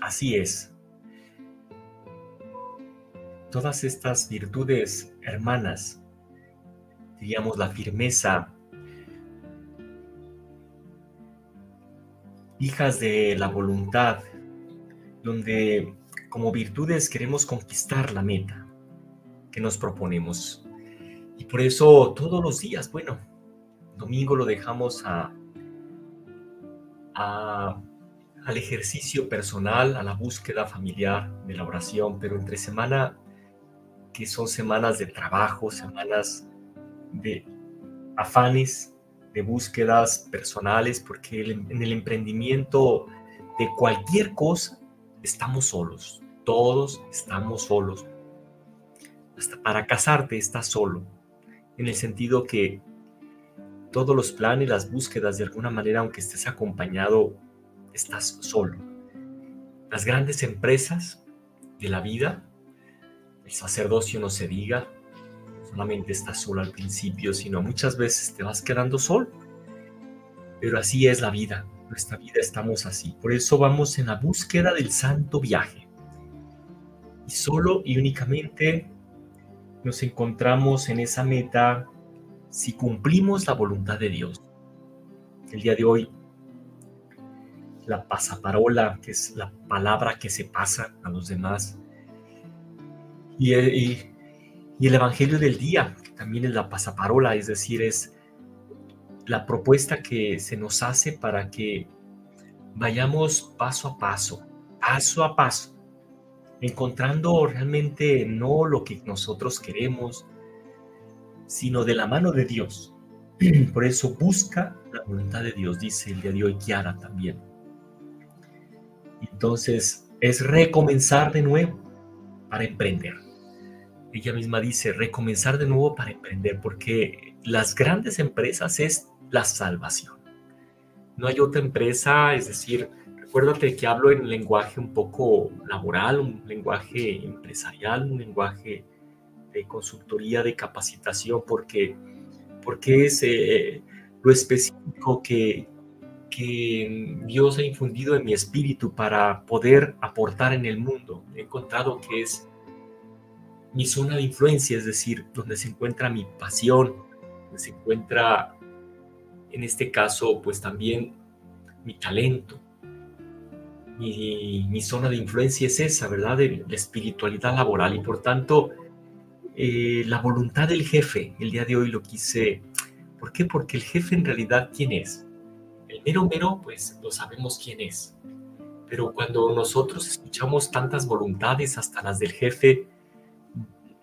Así es. Todas estas virtudes hermanas, diríamos la firmeza, hijas de la voluntad, donde como virtudes queremos conquistar la meta que nos proponemos. Y por eso todos los días, bueno, domingo lo dejamos a, a al ejercicio personal, a la búsqueda familiar de la oración, pero entre semana, que son semanas de trabajo, semanas de afanes, de búsquedas personales, porque en el emprendimiento de cualquier cosa estamos solos, todos estamos solos. Hasta para casarte estás solo, en el sentido que todos los planes, las búsquedas, de alguna manera, aunque estés acompañado, estás solo. Las grandes empresas de la vida, el sacerdocio no se diga, solamente estás solo al principio, sino muchas veces te vas quedando solo. Pero así es la vida, nuestra vida estamos así. Por eso vamos en la búsqueda del santo viaje. Y solo y únicamente nos encontramos en esa meta si cumplimos la voluntad de Dios. El día de hoy la pasaparola, que es la palabra que se pasa a los demás. Y, el Evangelio del día, que también es la pasaparola, es decir, es la propuesta que se nos hace para que vayamos paso a paso, paso a paso, encontrando realmente no lo que nosotros queremos, sino de la mano de Dios. Por eso busca la voluntad de Dios, dice el día de hoy Kiara también. Entonces es recomenzar de nuevo para emprender. Ella misma dice, recomenzar de nuevo para emprender, porque las grandes empresas es la salvación. No hay otra empresa, es decir, recuérdate que hablo en lenguaje un poco laboral, un lenguaje empresarial, un lenguaje de consultoría, de capacitación, porque, porque es eh, lo específico que, que Dios ha infundido en mi espíritu para poder aportar en el mundo. He encontrado que es mi zona de influencia, es decir, donde se encuentra mi pasión, donde se encuentra, en este caso, pues también mi talento. Mi, zona de influencia es esa, ¿verdad? De la espiritualidad laboral y por tanto eh, la voluntad del jefe, el día de hoy lo quise. ¿Por qué? Porque el jefe en realidad, ¿quién es? Mero mero, pues lo sabemos quién es. Pero cuando nosotros escuchamos tantas voluntades, hasta las del jefe,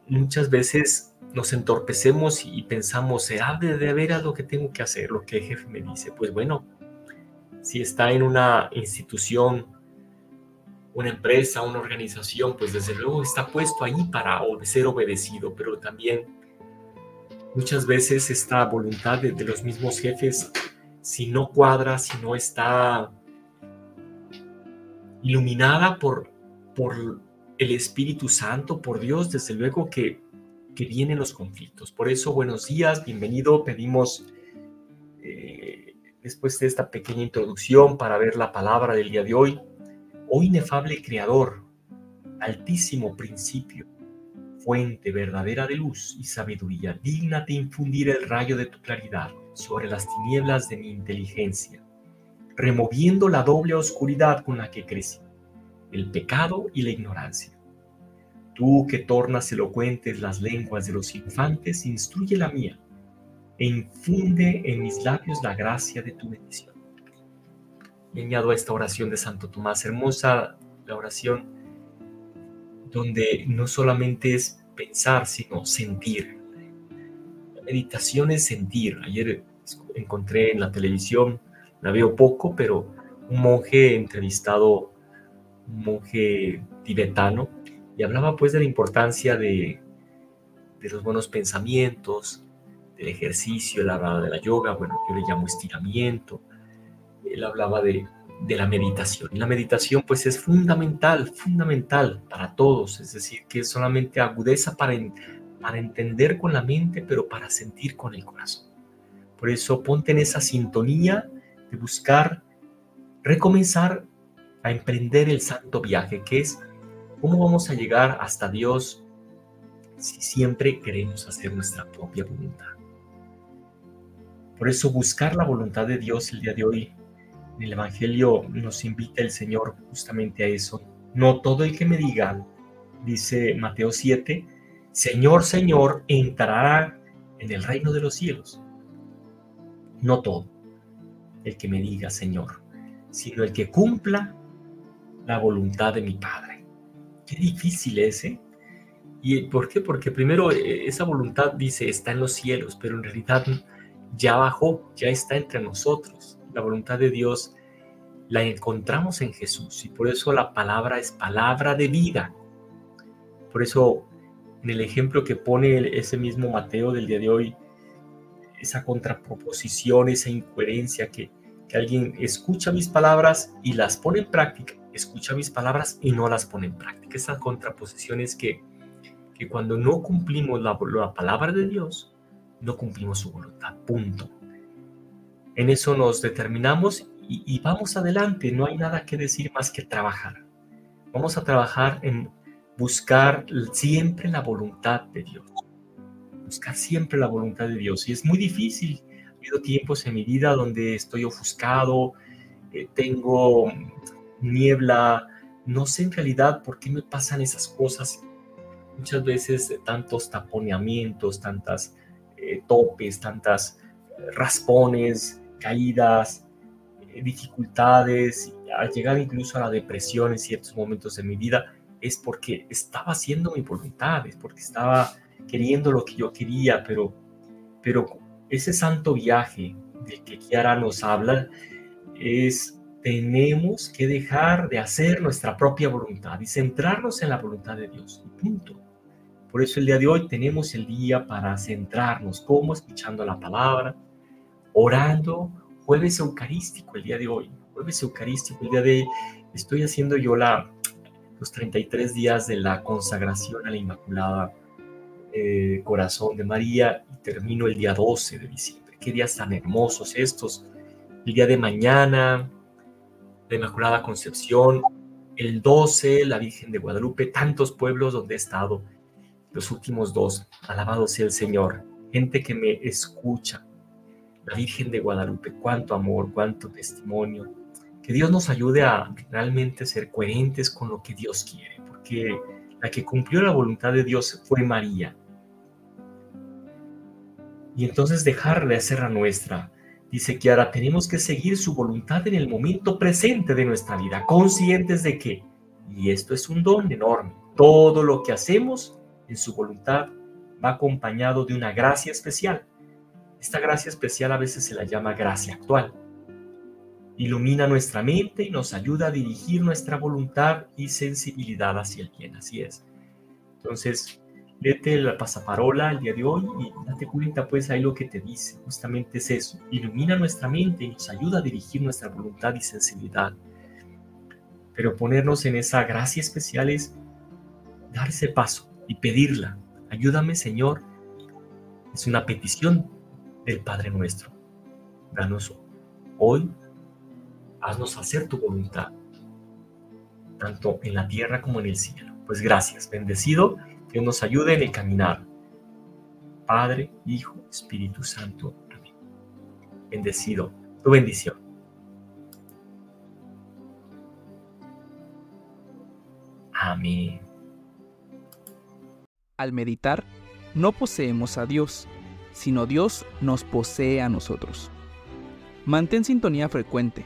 muchas veces nos entorpecemos y pensamos, ¿será de, de veras lo que tengo que hacer, lo que el jefe me dice? Pues bueno, si está en una institución, una empresa, una organización, pues desde luego está puesto ahí para ser obedecido, pero también muchas veces esta voluntad de, de los mismos jefes si no cuadra, si no está iluminada por, por el Espíritu Santo, por Dios, desde luego que, que vienen los conflictos. Por eso, buenos días, bienvenido. Pedimos, eh, después de esta pequeña introducción, para ver la palabra del día de hoy. Oh inefable Creador, altísimo principio, fuente verdadera de luz y sabiduría, digna de infundir el rayo de tu claridad sobre las tinieblas de mi inteligencia, removiendo la doble oscuridad con la que crecí, el pecado y la ignorancia. Tú que tornas elocuentes las lenguas de los infantes, instruye la mía e infunde en mis labios la gracia de tu bendición. Y añado a esta oración de Santo Tomás, hermosa la oración donde no solamente es pensar, sino sentir meditación es sentir. Ayer encontré en la televisión, la veo poco, pero un monje entrevistado, un monje tibetano, y hablaba pues de la importancia de, de los buenos pensamientos, del ejercicio, él hablaba de la yoga, bueno, yo le llamo estiramiento, él hablaba de, de la meditación. Y la meditación pues es fundamental, fundamental para todos, es decir, que solamente agudeza para, para entender con la mente, pero para sentir con el corazón. Por eso ponte en esa sintonía de buscar recomenzar a emprender el santo viaje, que es cómo vamos a llegar hasta Dios si siempre queremos hacer nuestra propia voluntad. Por eso buscar la voluntad de Dios el día de hoy en el Evangelio nos invita el Señor justamente a eso. No todo el que me diga, dice Mateo 7, Señor, Señor, entrará en el reino de los cielos. No todo el que me diga, Señor, sino el que cumpla la voluntad de mi Padre. Qué difícil es, ¿eh? ¿Y por qué? Porque primero eh, esa voluntad dice está en los cielos, pero en realidad ya bajó, ya está entre nosotros. La voluntad de Dios la encontramos en Jesús y por eso la palabra es palabra de vida. Por eso en el ejemplo que pone ese mismo Mateo del día de hoy, esa contraproposición, esa incoherencia que, que alguien escucha mis palabras y las pone en práctica, escucha mis palabras y no las pone en práctica. Esa contraposición es que, que cuando no cumplimos la, la palabra de Dios, no cumplimos su voluntad. Punto. En eso nos determinamos y, y, vamos adelante. No hay nada que decir más que trabajar. Vamos a trabajar en buscar siempre la voluntad de Dios. Buscar siempre la voluntad de Dios. Y es muy difícil habido tiempos en mi vida donde estoy ofuscado, eh, tengo niebla, no sé en realidad por qué me pasan esas cosas. Muchas veces tantos taponeamientos, tantas eh, topes, tantas eh, raspones, caídas, dificultades, al llegar incluso a la depresión en ciertos momentos de mi vida, es porque estaba haciendo mi voluntad, es porque estaba queriendo lo que yo quería, pero, pero ese santo viaje del que Kiara nos habla es tenemos que dejar de hacer nuestra propia voluntad y centrarnos en la voluntad de Dios. Punto. Por eso el día de hoy tenemos el día para centrarnos, como escuchando la palabra, orando, jueves eucarístico el día de hoy, jueves eucarístico el día de hoy. Estoy haciendo yo la, los 33 días de la consagración a la Inmaculada eh, Corazón de María y termino el día 12 de diciembre. Qué días tan hermosos estos. El día de mañana, la Inmaculada Concepción, el 12, la Virgen de Guadalupe, tantos pueblos donde he estado los últimos dos. Alabado sea el Señor. Gente que me escucha. La Virgen de Guadalupe, cuánto amor, cuánto testimonio. Que Dios nos ayude a realmente ser coherentes con lo que Dios quiere, porque la que cumplió la voluntad de Dios fue María y entonces dejar de hacer la nuestra. Dice que ahora tenemos que seguir su voluntad en el momento presente de nuestra vida, conscientes de que, y esto es un don enorme, todo lo que hacemos en su voluntad va acompañado de una gracia especial. Esta gracia especial a veces se la llama gracia actual. Ilumina nuestra mente y nos ayuda a dirigir nuestra voluntad y sensibilidad hacia el bien. Así es. Entonces, Vete la pasaparola el día de hoy y date cuenta pues ahí lo que te dice. Justamente es eso. Ilumina nuestra mente y nos ayuda a dirigir nuestra voluntad y sensibilidad. Pero ponernos en esa gracia especial es dar ese paso y pedirla. Ayúdame Señor. Es una petición del Padre nuestro. Danos hoy, haznos hacer tu voluntad, tanto en la tierra como en el cielo. Pues gracias, bendecido que nos ayude en el caminar. Padre, Hijo, Espíritu Santo. Amén. Bendecido. Tu bendición. Amén. Al meditar, no poseemos a Dios, sino Dios nos posee a nosotros. Mantén sintonía frecuente.